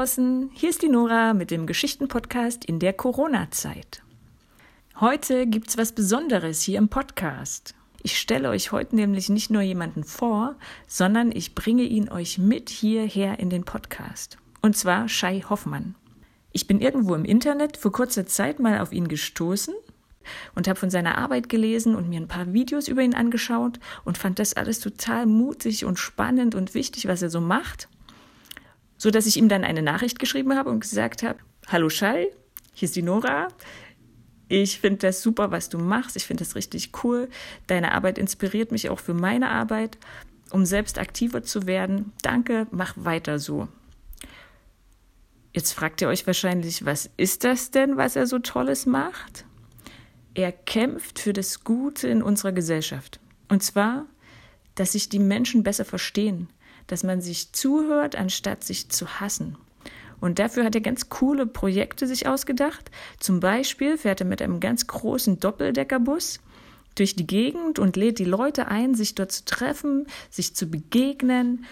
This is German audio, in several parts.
Draußen, hier ist die Nora mit dem Geschichtenpodcast in der Corona-Zeit. Heute gibt's was Besonderes hier im Podcast. Ich stelle euch heute nämlich nicht nur jemanden vor, sondern ich bringe ihn euch mit hierher in den Podcast. Und zwar Shai Hoffmann. Ich bin irgendwo im Internet vor kurzer Zeit mal auf ihn gestoßen und habe von seiner Arbeit gelesen und mir ein paar Videos über ihn angeschaut und fand das alles total mutig und spannend und wichtig, was er so macht so dass ich ihm dann eine Nachricht geschrieben habe und gesagt habe, hallo Schall, hier ist die Nora. Ich finde das super, was du machst. Ich finde das richtig cool. Deine Arbeit inspiriert mich auch für meine Arbeit, um selbst aktiver zu werden. Danke, mach weiter so. Jetzt fragt ihr euch wahrscheinlich, was ist das denn, was er so Tolles macht? Er kämpft für das Gute in unserer Gesellschaft. Und zwar, dass sich die Menschen besser verstehen, dass man sich zuhört, anstatt sich zu hassen. Und dafür hat er ganz coole Projekte sich ausgedacht. Zum Beispiel fährt er mit einem ganz großen Doppeldeckerbus durch die Gegend und lädt die Leute ein, sich dort zu treffen, sich zu begegnen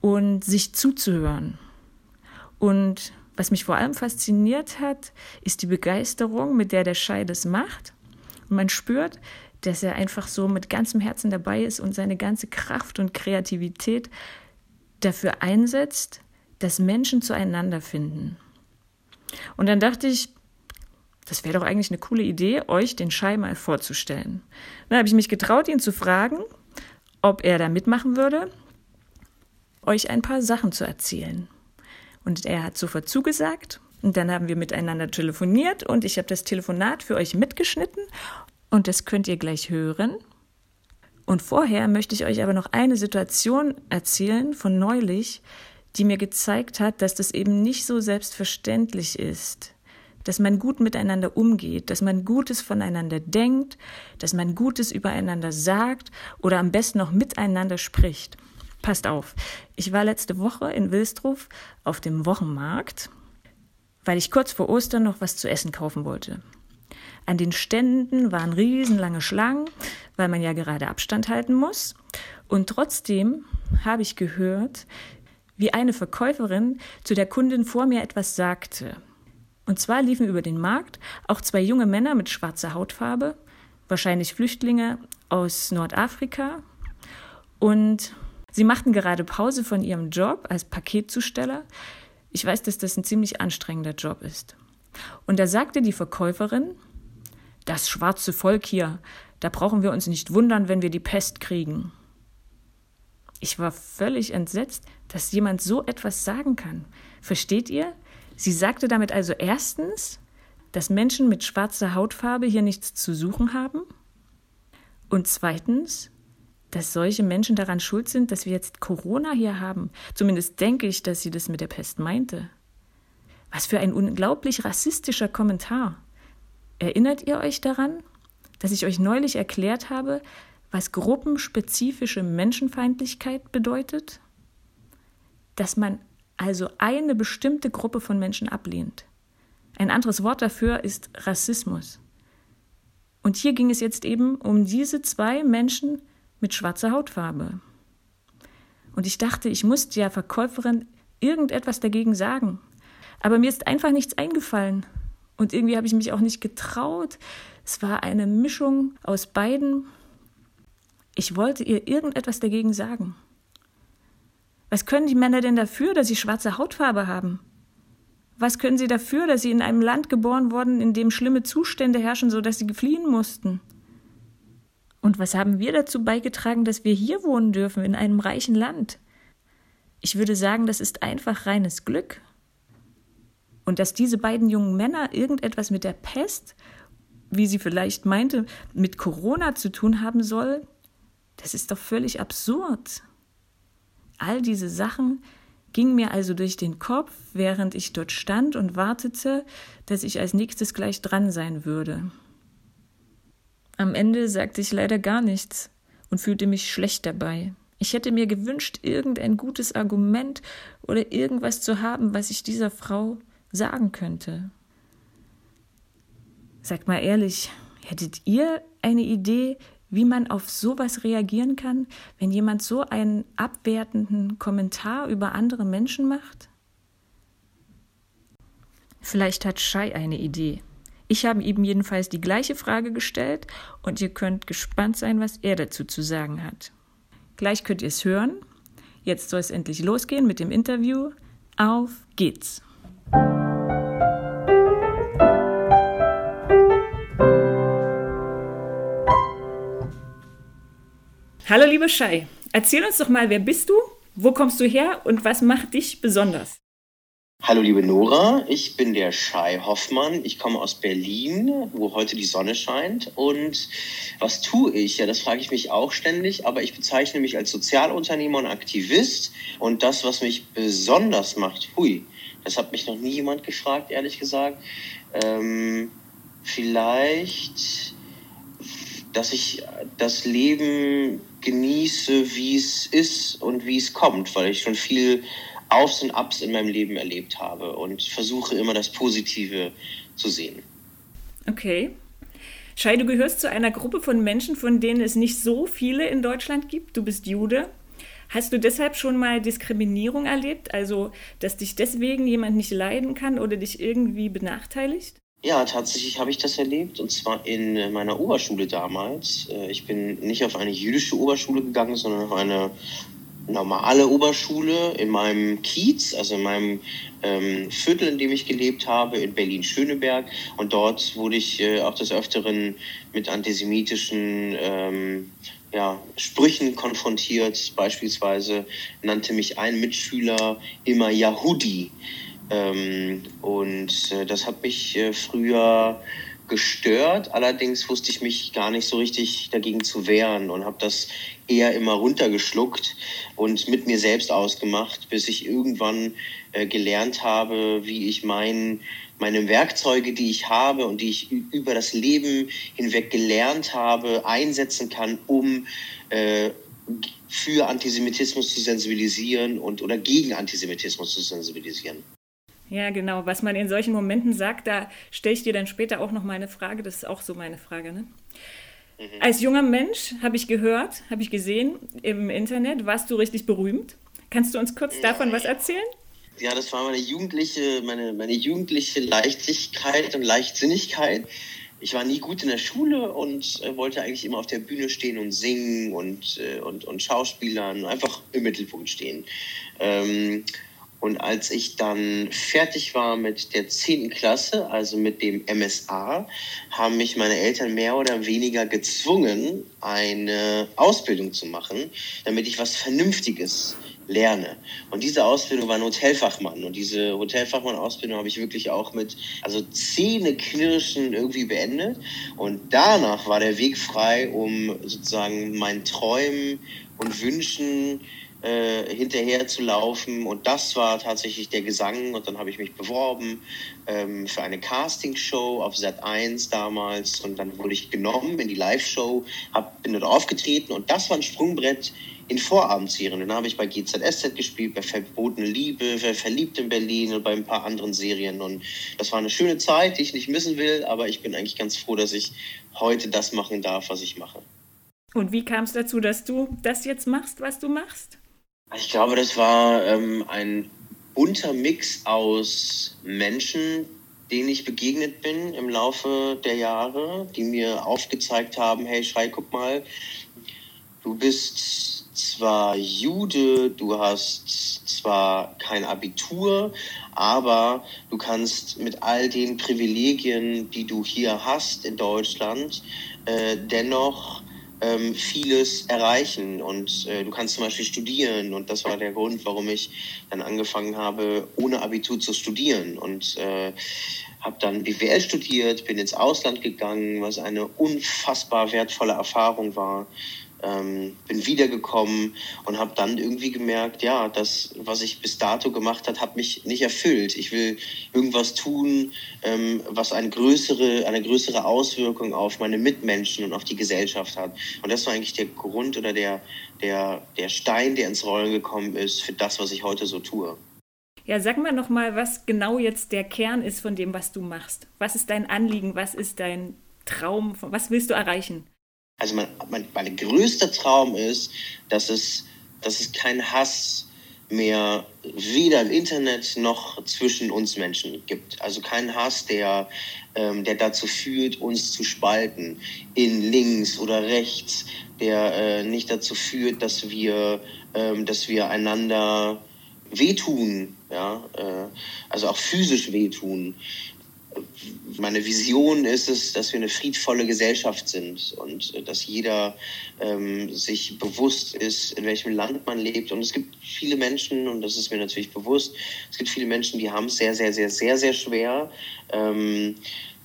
und sich zuzuhören. Und was mich vor allem fasziniert hat, ist die Begeisterung, mit der der Schei das macht. Und man spürt, dass er einfach so mit ganzem Herzen dabei ist und seine ganze Kraft und Kreativität dafür einsetzt, dass Menschen zueinander finden. Und dann dachte ich, das wäre doch eigentlich eine coole Idee, euch den Schei mal vorzustellen. Dann habe ich mich getraut, ihn zu fragen, ob er da mitmachen würde, euch ein paar Sachen zu erzählen. Und er hat sofort zugesagt. Und dann haben wir miteinander telefoniert und ich habe das Telefonat für euch mitgeschnitten. Und das könnt ihr gleich hören. Und vorher möchte ich euch aber noch eine Situation erzählen von neulich, die mir gezeigt hat, dass das eben nicht so selbstverständlich ist, dass man gut miteinander umgeht, dass man Gutes voneinander denkt, dass man Gutes übereinander sagt oder am besten noch miteinander spricht. Passt auf, ich war letzte Woche in Wilsdruf auf dem Wochenmarkt, weil ich kurz vor Ostern noch was zu essen kaufen wollte. An den Ständen waren riesenlange Schlangen, weil man ja gerade Abstand halten muss. Und trotzdem habe ich gehört, wie eine Verkäuferin zu der Kundin vor mir etwas sagte. Und zwar liefen über den Markt auch zwei junge Männer mit schwarzer Hautfarbe, wahrscheinlich Flüchtlinge aus Nordafrika. Und sie machten gerade Pause von ihrem Job als Paketzusteller. Ich weiß, dass das ein ziemlich anstrengender Job ist. Und da sagte die Verkäuferin, das schwarze Volk hier, da brauchen wir uns nicht wundern, wenn wir die Pest kriegen. Ich war völlig entsetzt, dass jemand so etwas sagen kann. Versteht ihr? Sie sagte damit also erstens, dass Menschen mit schwarzer Hautfarbe hier nichts zu suchen haben und zweitens, dass solche Menschen daran schuld sind, dass wir jetzt Corona hier haben. Zumindest denke ich, dass sie das mit der Pest meinte. Was für ein unglaublich rassistischer Kommentar. Erinnert ihr euch daran, dass ich euch neulich erklärt habe, was gruppenspezifische Menschenfeindlichkeit bedeutet? Dass man also eine bestimmte Gruppe von Menschen ablehnt. Ein anderes Wort dafür ist Rassismus. Und hier ging es jetzt eben um diese zwei Menschen mit schwarzer Hautfarbe. Und ich dachte, ich muss der Verkäuferin irgendetwas dagegen sagen. Aber mir ist einfach nichts eingefallen. Und irgendwie habe ich mich auch nicht getraut. Es war eine Mischung aus beiden. Ich wollte ihr irgendetwas dagegen sagen. Was können die Männer denn dafür, dass sie schwarze Hautfarbe haben? Was können sie dafür, dass sie in einem Land geboren wurden, in dem schlimme Zustände herrschen, so dass sie fliehen mussten? Und was haben wir dazu beigetragen, dass wir hier wohnen dürfen, in einem reichen Land? Ich würde sagen, das ist einfach reines Glück. Und dass diese beiden jungen Männer irgendetwas mit der Pest, wie sie vielleicht meinte, mit Corona zu tun haben soll, das ist doch völlig absurd. All diese Sachen gingen mir also durch den Kopf, während ich dort stand und wartete, dass ich als nächstes gleich dran sein würde. Am Ende sagte ich leider gar nichts und fühlte mich schlecht dabei. Ich hätte mir gewünscht, irgendein gutes Argument oder irgendwas zu haben, was ich dieser Frau sagen könnte. Sagt mal ehrlich, hättet ihr eine Idee, wie man auf sowas reagieren kann, wenn jemand so einen abwertenden Kommentar über andere Menschen macht? Vielleicht hat Shai eine Idee. Ich habe ihm jedenfalls die gleiche Frage gestellt und ihr könnt gespannt sein, was er dazu zu sagen hat. Gleich könnt ihr es hören. Jetzt soll es endlich losgehen mit dem Interview. Auf geht's! Hallo liebe Shai, erzähl uns doch mal, wer bist du, wo kommst du her und was macht dich besonders? Hallo liebe Nora, ich bin der Shai Hoffmann. Ich komme aus Berlin, wo heute die Sonne scheint. Und was tue ich? Ja, das frage ich mich auch ständig, aber ich bezeichne mich als Sozialunternehmer und Aktivist. Und das, was mich besonders macht, hui, das hat mich noch nie jemand gefragt, ehrlich gesagt. Ähm, vielleicht, dass ich das Leben genieße, wie es ist und wie es kommt, weil ich schon viel Aufs und Abs in meinem Leben erlebt habe und versuche immer das Positive zu sehen. Okay. Shai, du gehörst zu einer Gruppe von Menschen, von denen es nicht so viele in Deutschland gibt. Du bist Jude. Hast du deshalb schon mal Diskriminierung erlebt? Also, dass dich deswegen jemand nicht leiden kann oder dich irgendwie benachteiligt? Ja, tatsächlich habe ich das erlebt und zwar in meiner Oberschule damals. Äh, ich bin nicht auf eine jüdische Oberschule gegangen, sondern auf eine normale Oberschule in meinem Kiez, also in meinem ähm, Viertel, in dem ich gelebt habe, in Berlin-Schöneberg. Und dort wurde ich äh, auch des Öfteren mit antisemitischen ähm, ja, Sprüchen konfrontiert. Beispielsweise nannte mich ein Mitschüler immer Yahudi. Ähm, und äh, das hat mich äh, früher gestört. Allerdings wusste ich mich gar nicht so richtig dagegen zu wehren und habe das eher immer runtergeschluckt und mit mir selbst ausgemacht, bis ich irgendwann äh, gelernt habe, wie ich mein, meine Werkzeuge, die ich habe und die ich über das Leben hinweg gelernt habe, einsetzen kann, um äh, für Antisemitismus zu sensibilisieren und oder gegen Antisemitismus zu sensibilisieren. Ja, genau. Was man in solchen Momenten sagt, da stelle ich dir dann später auch noch mal eine Frage. Das ist auch so meine Frage. Ne? Mhm. Als junger Mensch habe ich gehört, habe ich gesehen im Internet, warst du richtig berühmt. Kannst du uns kurz davon was erzählen? Ja, das war meine jugendliche, meine, meine jugendliche Leichtigkeit und Leichtsinnigkeit. Ich war nie gut in der Schule und äh, wollte eigentlich immer auf der Bühne stehen und singen und, äh, und, und Schauspielern, einfach im Mittelpunkt stehen. Ähm, und als ich dann fertig war mit der 10. Klasse, also mit dem MSA, haben mich meine Eltern mehr oder weniger gezwungen, eine Ausbildung zu machen, damit ich was Vernünftiges lerne. Und diese Ausbildung war ein Hotelfachmann. Und diese Hotelfachmann-Ausbildung habe ich wirklich auch mit, also Zähneknirschen irgendwie beendet. Und danach war der Weg frei, um sozusagen meinen Träumen und Wünschen äh, hinterher zu laufen. Und das war tatsächlich der Gesang. Und dann habe ich mich beworben ähm, für eine Castingshow auf Sat1 damals. Und dann wurde ich genommen in die Live-Show, bin dort aufgetreten. Und das war ein Sprungbrett in Vorabendserien. Dann habe ich bei GZSZ gespielt, bei Verbotene Liebe, Verliebt in Berlin und bei ein paar anderen Serien. Und das war eine schöne Zeit, die ich nicht missen will. Aber ich bin eigentlich ganz froh, dass ich heute das machen darf, was ich mache. Und wie kam es dazu, dass du das jetzt machst, was du machst? Ich glaube, das war ähm, ein bunter Mix aus Menschen, denen ich begegnet bin im Laufe der Jahre, die mir aufgezeigt haben, hey Schrei, guck mal, du bist zwar Jude, du hast zwar kein Abitur, aber du kannst mit all den Privilegien, die du hier hast in Deutschland, äh, dennoch ähm, vieles erreichen. Und äh, du kannst zum Beispiel studieren. Und das war der Grund, warum ich dann angefangen habe, ohne Abitur zu studieren. Und äh, habe dann BWL studiert, bin ins Ausland gegangen, was eine unfassbar wertvolle Erfahrung war ähm, bin wiedergekommen und habe dann irgendwie gemerkt, ja, das, was ich bis dato gemacht habe, hat mich nicht erfüllt. Ich will irgendwas tun, ähm, was eine größere, eine größere Auswirkung auf meine Mitmenschen und auf die Gesellschaft hat. Und das war eigentlich der Grund oder der, der, der Stein, der ins Rollen gekommen ist für das, was ich heute so tue. Ja, sag mal noch mal, was genau jetzt der Kern ist von dem, was du machst. Was ist dein Anliegen? Was ist dein Traum? Was willst du erreichen? Also mein, mein, mein größter Traum ist, dass es, dass es keinen Hass mehr weder im Internet noch zwischen uns Menschen gibt. Also kein Hass, der, ähm, der dazu führt, uns zu spalten in links oder rechts, der äh, nicht dazu führt, dass wir, ähm, dass wir einander wehtun, ja, äh, also auch physisch wehtun meine Vision ist es, dass wir eine friedvolle Gesellschaft sind und äh, dass jeder ähm, sich bewusst ist, in welchem Land man lebt. Und es gibt viele Menschen, und das ist mir natürlich bewusst, es gibt viele Menschen, die haben es sehr, sehr, sehr, sehr, sehr schwer. Ähm,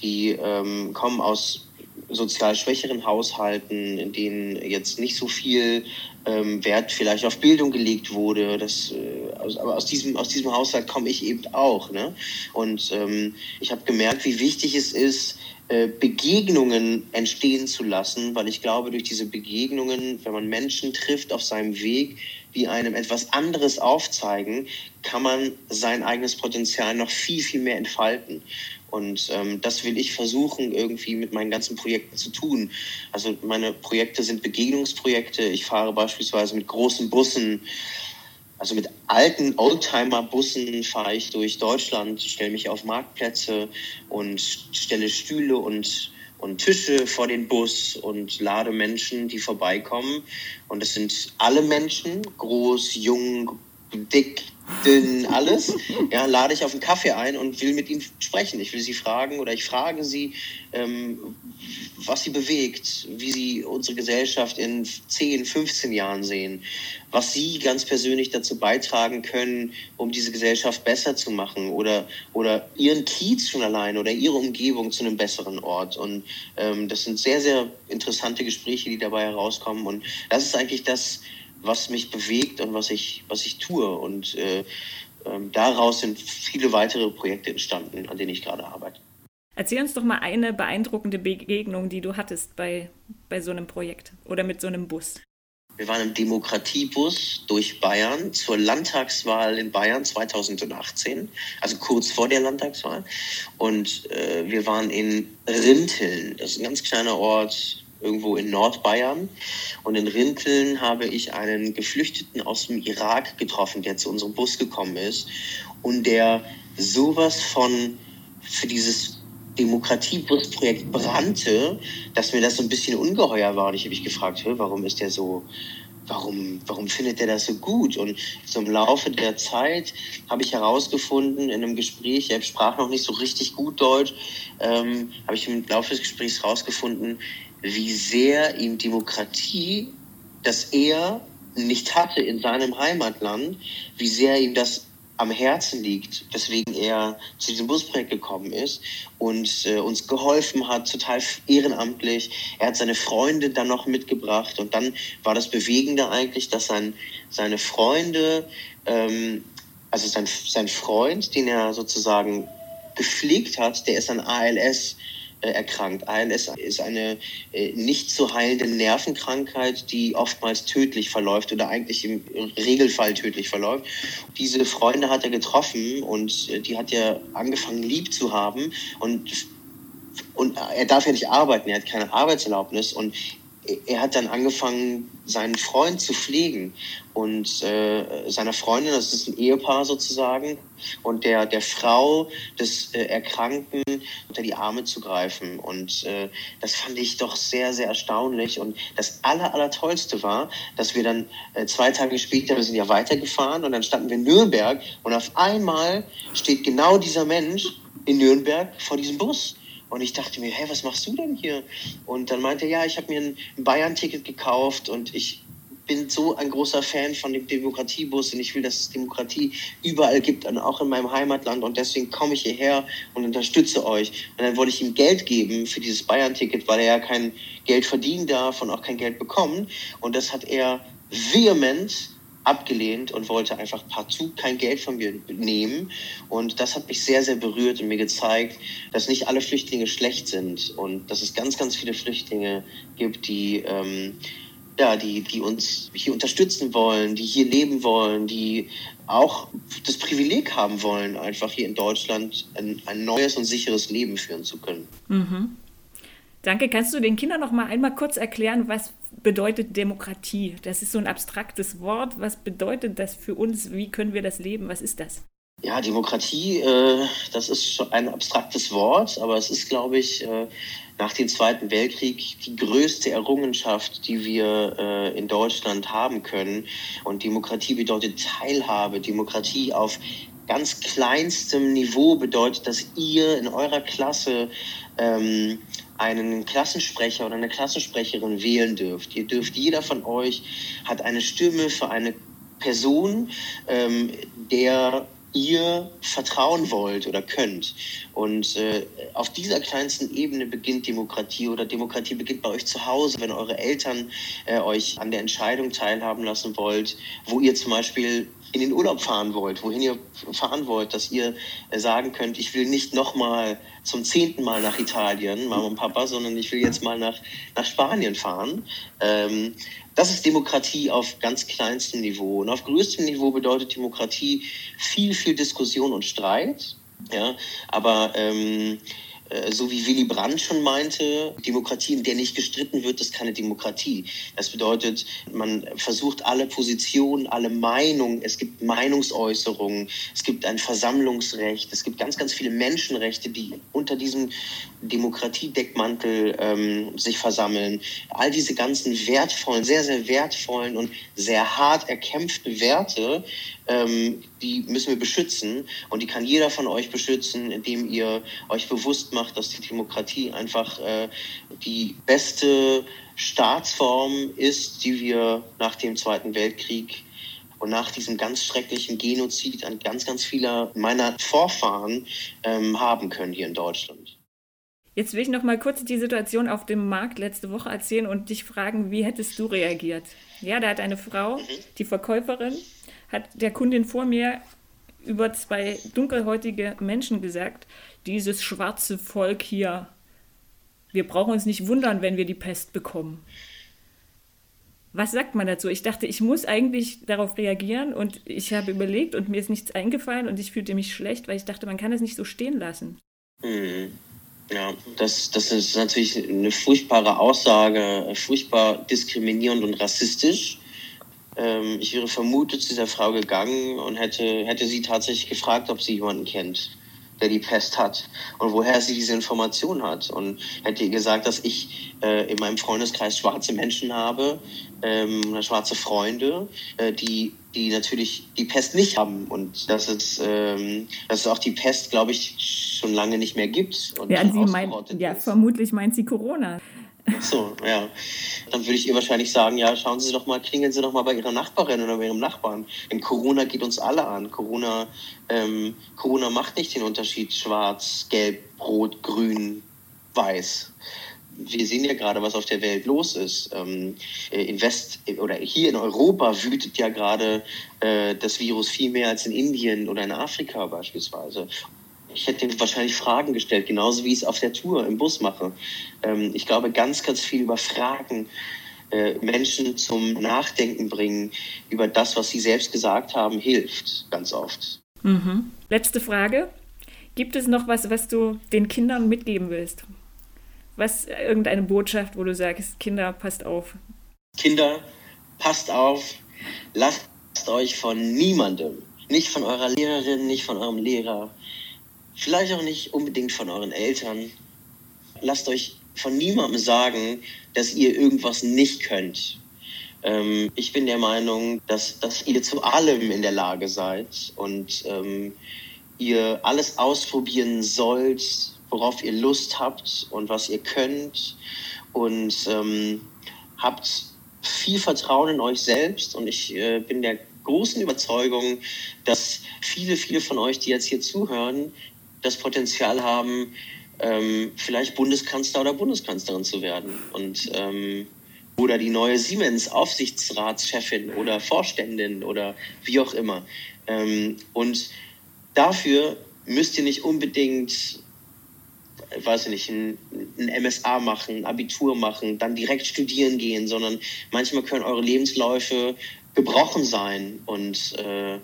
die ähm, kommen aus sozial schwächeren Haushalten, in denen jetzt nicht so viel ähm, Wert vielleicht auf Bildung gelegt wurde. Das, äh, aus, aber aus diesem, aus diesem Haushalt komme ich eben auch. Ne? Und ähm, ich habe gemerkt, wie wichtig es ist, äh, Begegnungen entstehen zu lassen, weil ich glaube, durch diese Begegnungen, wenn man Menschen trifft auf seinem Weg, die einem etwas anderes aufzeigen, kann man sein eigenes Potenzial noch viel, viel mehr entfalten. Und ähm, das will ich versuchen, irgendwie mit meinen ganzen Projekten zu tun. Also meine Projekte sind Begegnungsprojekte. Ich fahre beispielsweise mit großen Bussen, also mit alten Oldtimer-Bussen fahre ich durch Deutschland, stelle mich auf Marktplätze und stelle Stühle und, und Tische vor den Bus und lade Menschen, die vorbeikommen. Und das sind alle Menschen, groß, jung, dick, dünn, alles, ja, lade ich auf einen Kaffee ein und will mit ihnen sprechen. Ich will sie fragen oder ich frage sie, ähm, was sie bewegt, wie sie unsere Gesellschaft in 10, 15 Jahren sehen, was sie ganz persönlich dazu beitragen können, um diese Gesellschaft besser zu machen oder, oder ihren Kiez schon allein oder ihre Umgebung zu einem besseren Ort. Und ähm, das sind sehr, sehr interessante Gespräche, die dabei herauskommen. Und das ist eigentlich das, was mich bewegt und was ich, was ich tue. Und äh, ähm, daraus sind viele weitere Projekte entstanden, an denen ich gerade arbeite. Erzähl uns doch mal eine beeindruckende Begegnung, die du hattest bei, bei so einem Projekt oder mit so einem Bus. Wir waren im Demokratiebus durch Bayern zur Landtagswahl in Bayern 2018, also kurz vor der Landtagswahl. Und äh, wir waren in Rinteln, das ist ein ganz kleiner Ort irgendwo in Nordbayern. Und in Rinteln habe ich einen Geflüchteten aus dem Irak getroffen, der zu unserem Bus gekommen ist und der sowas von für dieses Demokratiebusprojekt brannte, dass mir das so ein bisschen ungeheuer war. Und ich habe mich gefragt, warum ist der so, warum, warum findet der das so gut? Und so im Laufe der Zeit habe ich herausgefunden in einem Gespräch, er sprach noch nicht so richtig gut Deutsch, ähm, habe ich im Laufe des Gesprächs herausgefunden, wie sehr ihm Demokratie, das er nicht hatte in seinem Heimatland, wie sehr ihm das am Herzen liegt, weswegen er zu diesem Busprojekt gekommen ist und äh, uns geholfen hat, total ehrenamtlich. Er hat seine Freunde dann noch mitgebracht und dann war das Bewegende eigentlich, dass sein, seine Freunde, ähm, also sein, sein Freund, den er sozusagen gepflegt hat, der ist an ALS erkrankt. ALS ist eine äh, nicht zu heilende Nervenkrankheit, die oftmals tödlich verläuft oder eigentlich im Regelfall tödlich verläuft. Diese Freunde hat er getroffen und äh, die hat er angefangen lieb zu haben und und er darf ja nicht arbeiten, er hat keine Arbeitserlaubnis und er hat dann angefangen, seinen Freund zu pflegen und äh, seiner Freundin, das ist ein Ehepaar sozusagen, und der, der Frau des äh, Erkrankten unter die Arme zu greifen. Und äh, das fand ich doch sehr, sehr erstaunlich. Und das Aller, Allertollste war, dass wir dann äh, zwei Tage später, wir sind ja weitergefahren und dann standen wir in Nürnberg und auf einmal steht genau dieser Mensch in Nürnberg vor diesem Bus. Und ich dachte mir, hey, was machst du denn hier? Und dann meinte er, ja, ich habe mir ein Bayern-Ticket gekauft und ich bin so ein großer Fan von dem Demokratiebus und ich will, dass es Demokratie überall gibt, und auch in meinem Heimatland. Und deswegen komme ich hierher und unterstütze euch. Und dann wollte ich ihm Geld geben für dieses Bayern-Ticket, weil er ja kein Geld verdienen darf und auch kein Geld bekommen. Und das hat er vehement abgelehnt und wollte einfach partout kein Geld von mir nehmen. Und das hat mich sehr, sehr berührt und mir gezeigt, dass nicht alle Flüchtlinge schlecht sind und dass es ganz, ganz viele Flüchtlinge gibt, die, ähm, ja, die, die uns hier unterstützen wollen, die hier leben wollen, die auch das Privileg haben wollen, einfach hier in Deutschland ein, ein neues und sicheres Leben führen zu können. Mhm. Danke. Kannst du den Kindern noch mal einmal kurz erklären, was bedeutet Demokratie? Das ist so ein abstraktes Wort. Was bedeutet das für uns? Wie können wir das leben? Was ist das? Ja, Demokratie, äh, das ist ein abstraktes Wort, aber es ist, glaube ich, äh, nach dem Zweiten Weltkrieg die größte Errungenschaft, die wir äh, in Deutschland haben können. Und Demokratie bedeutet Teilhabe, Demokratie auf ganz kleinstem Niveau bedeutet, dass ihr in eurer Klasse ähm, einen Klassensprecher oder eine Klassensprecherin wählen dürft. Ihr dürft, jeder von euch hat eine Stimme für eine Person, ähm, der ihr vertrauen wollt oder könnt. Und äh, auf dieser kleinsten Ebene beginnt Demokratie oder Demokratie beginnt bei euch zu Hause, wenn eure Eltern äh, euch an der Entscheidung teilhaben lassen wollt, wo ihr zum Beispiel in den Urlaub fahren wollt, wohin ihr fahren wollt, dass ihr äh, sagen könnt, ich will nicht nochmal zum zehnten Mal nach Italien, Mama und Papa, sondern ich will jetzt mal nach, nach Spanien fahren. Ähm, das ist Demokratie auf ganz kleinstem Niveau. Und auf größtem Niveau bedeutet Demokratie viel, viel Diskussion und Streit. Ja, aber ähm, äh, so wie Willy Brandt schon meinte, Demokratie, in der nicht gestritten wird, ist keine Demokratie. Das bedeutet, man versucht alle Positionen, alle Meinungen, es gibt Meinungsäußerungen, es gibt ein Versammlungsrecht, es gibt ganz, ganz viele Menschenrechte, die unter diesem Demokratiedeckmantel ähm, sich versammeln. All diese ganzen wertvollen, sehr, sehr wertvollen und sehr hart erkämpften Werte ähm, die müssen wir beschützen und die kann jeder von euch beschützen, indem ihr euch bewusst macht, dass die Demokratie einfach äh, die beste Staatsform ist, die wir nach dem Zweiten Weltkrieg und nach diesem ganz schrecklichen Genozid an ganz, ganz vieler meiner Vorfahren ähm, haben können hier in Deutschland. Jetzt will ich noch mal kurz die Situation auf dem Markt letzte Woche erzählen und dich fragen, wie hättest du reagiert? Ja, da hat eine Frau, mhm. die Verkäuferin, hat der Kundin vor mir über zwei dunkelhäutige Menschen gesagt, dieses schwarze Volk hier, wir brauchen uns nicht wundern, wenn wir die Pest bekommen. Was sagt man dazu? Ich dachte, ich muss eigentlich darauf reagieren und ich habe überlegt und mir ist nichts eingefallen und ich fühlte mich schlecht, weil ich dachte, man kann es nicht so stehen lassen. Mhm. Ja, das, das ist natürlich eine furchtbare Aussage, furchtbar diskriminierend und rassistisch. Ähm, ich wäre vermutet zu dieser Frau gegangen und hätte, hätte sie tatsächlich gefragt, ob sie jemanden kennt, der die Pest hat und woher sie diese Information hat. Und hätte ihr gesagt, dass ich äh, in meinem Freundeskreis schwarze Menschen habe, ähm, schwarze Freunde, äh, die, die natürlich die Pest nicht haben. Und dass es, ähm, dass es auch die Pest, glaube ich, schon lange nicht mehr gibt. Und ja, sie meint, ja, vermutlich meint sie Corona. Ach so, ja. Dann würde ich ihr wahrscheinlich sagen, ja, schauen Sie doch mal, klingeln Sie doch mal bei Ihrer Nachbarin oder bei Ihrem Nachbarn. Denn Corona geht uns alle an. Corona, ähm, Corona macht nicht den Unterschied schwarz, gelb, rot, grün, weiß. Wir sehen ja gerade, was auf der Welt los ist. Ähm, äh, in West oder hier in Europa wütet ja gerade äh, das Virus viel mehr als in Indien oder in Afrika beispielsweise ich hätte wahrscheinlich Fragen gestellt, genauso wie ich es auf der Tour im Bus mache. Ähm, ich glaube, ganz, ganz viel über Fragen äh, Menschen zum Nachdenken bringen über das, was sie selbst gesagt haben, hilft ganz oft. Mhm. Letzte Frage. Gibt es noch was, was du den Kindern mitgeben willst? Was, irgendeine Botschaft, wo du sagst, Kinder, passt auf. Kinder, passt auf, lasst euch von niemandem, nicht von eurer Lehrerin, nicht von eurem Lehrer, vielleicht auch nicht unbedingt von euren Eltern. Lasst euch von niemandem sagen, dass ihr irgendwas nicht könnt. Ähm, ich bin der Meinung, dass, dass ihr zu allem in der Lage seid und ähm, ihr alles ausprobieren sollt, worauf ihr Lust habt und was ihr könnt. Und ähm, habt viel Vertrauen in euch selbst. Und ich äh, bin der großen Überzeugung, dass viele, viele von euch, die jetzt hier zuhören, das Potenzial haben, ähm, vielleicht Bundeskanzler oder Bundeskanzlerin zu werden. Und ähm, oder die neue Siemens-Aufsichtsratschefin oder Vorständin oder wie auch immer. Ähm, und dafür müsst ihr nicht unbedingt, weiß ich nicht, ein, ein, MSA machen, ein Abitur machen, dann direkt studieren gehen, sondern manchmal können eure Lebensläufe gebrochen sein. Und äh,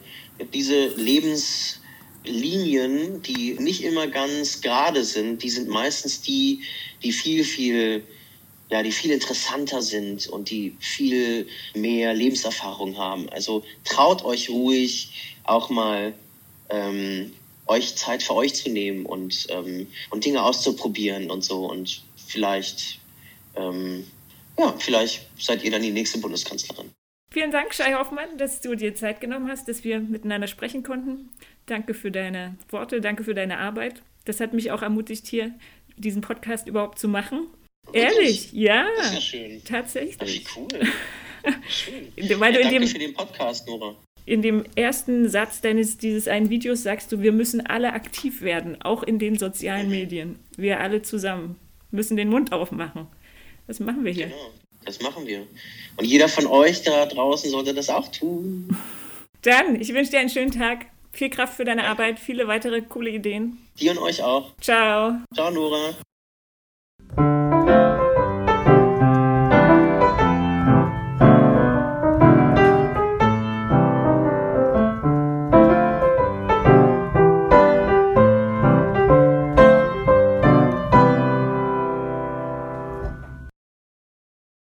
diese Lebens Linien, die nicht immer ganz gerade sind, die sind meistens die, die viel, viel ja, die viel interessanter sind und die viel mehr Lebenserfahrung haben. Also traut euch ruhig auch mal ähm, euch Zeit für euch zu nehmen und, ähm, und Dinge auszuprobieren und so. Und vielleicht, ähm, ja, vielleicht seid ihr dann die nächste Bundeskanzlerin. Vielen Dank, Shai Hoffmann, dass du dir Zeit genommen hast, dass wir miteinander sprechen konnten. Danke für deine Worte, danke für deine Arbeit. Das hat mich auch ermutigt, hier diesen Podcast überhaupt zu machen. Ehrlich, ja. Das ist ja schön. Tatsächlich. Wie cool. Schön. Weil ja, du in danke dem, für den Podcast, Nora. in dem ersten Satz deines dieses einen Videos sagst du, wir müssen alle aktiv werden, auch in den sozialen Medien. Wir alle zusammen müssen den Mund aufmachen. Das machen wir hier. Genau, das machen wir. Und jeder von euch da draußen sollte das auch tun. Dann, ich wünsche dir einen schönen Tag. Viel Kraft für deine Arbeit, viele weitere coole Ideen. Dir und euch auch. Ciao. Ciao, Nora.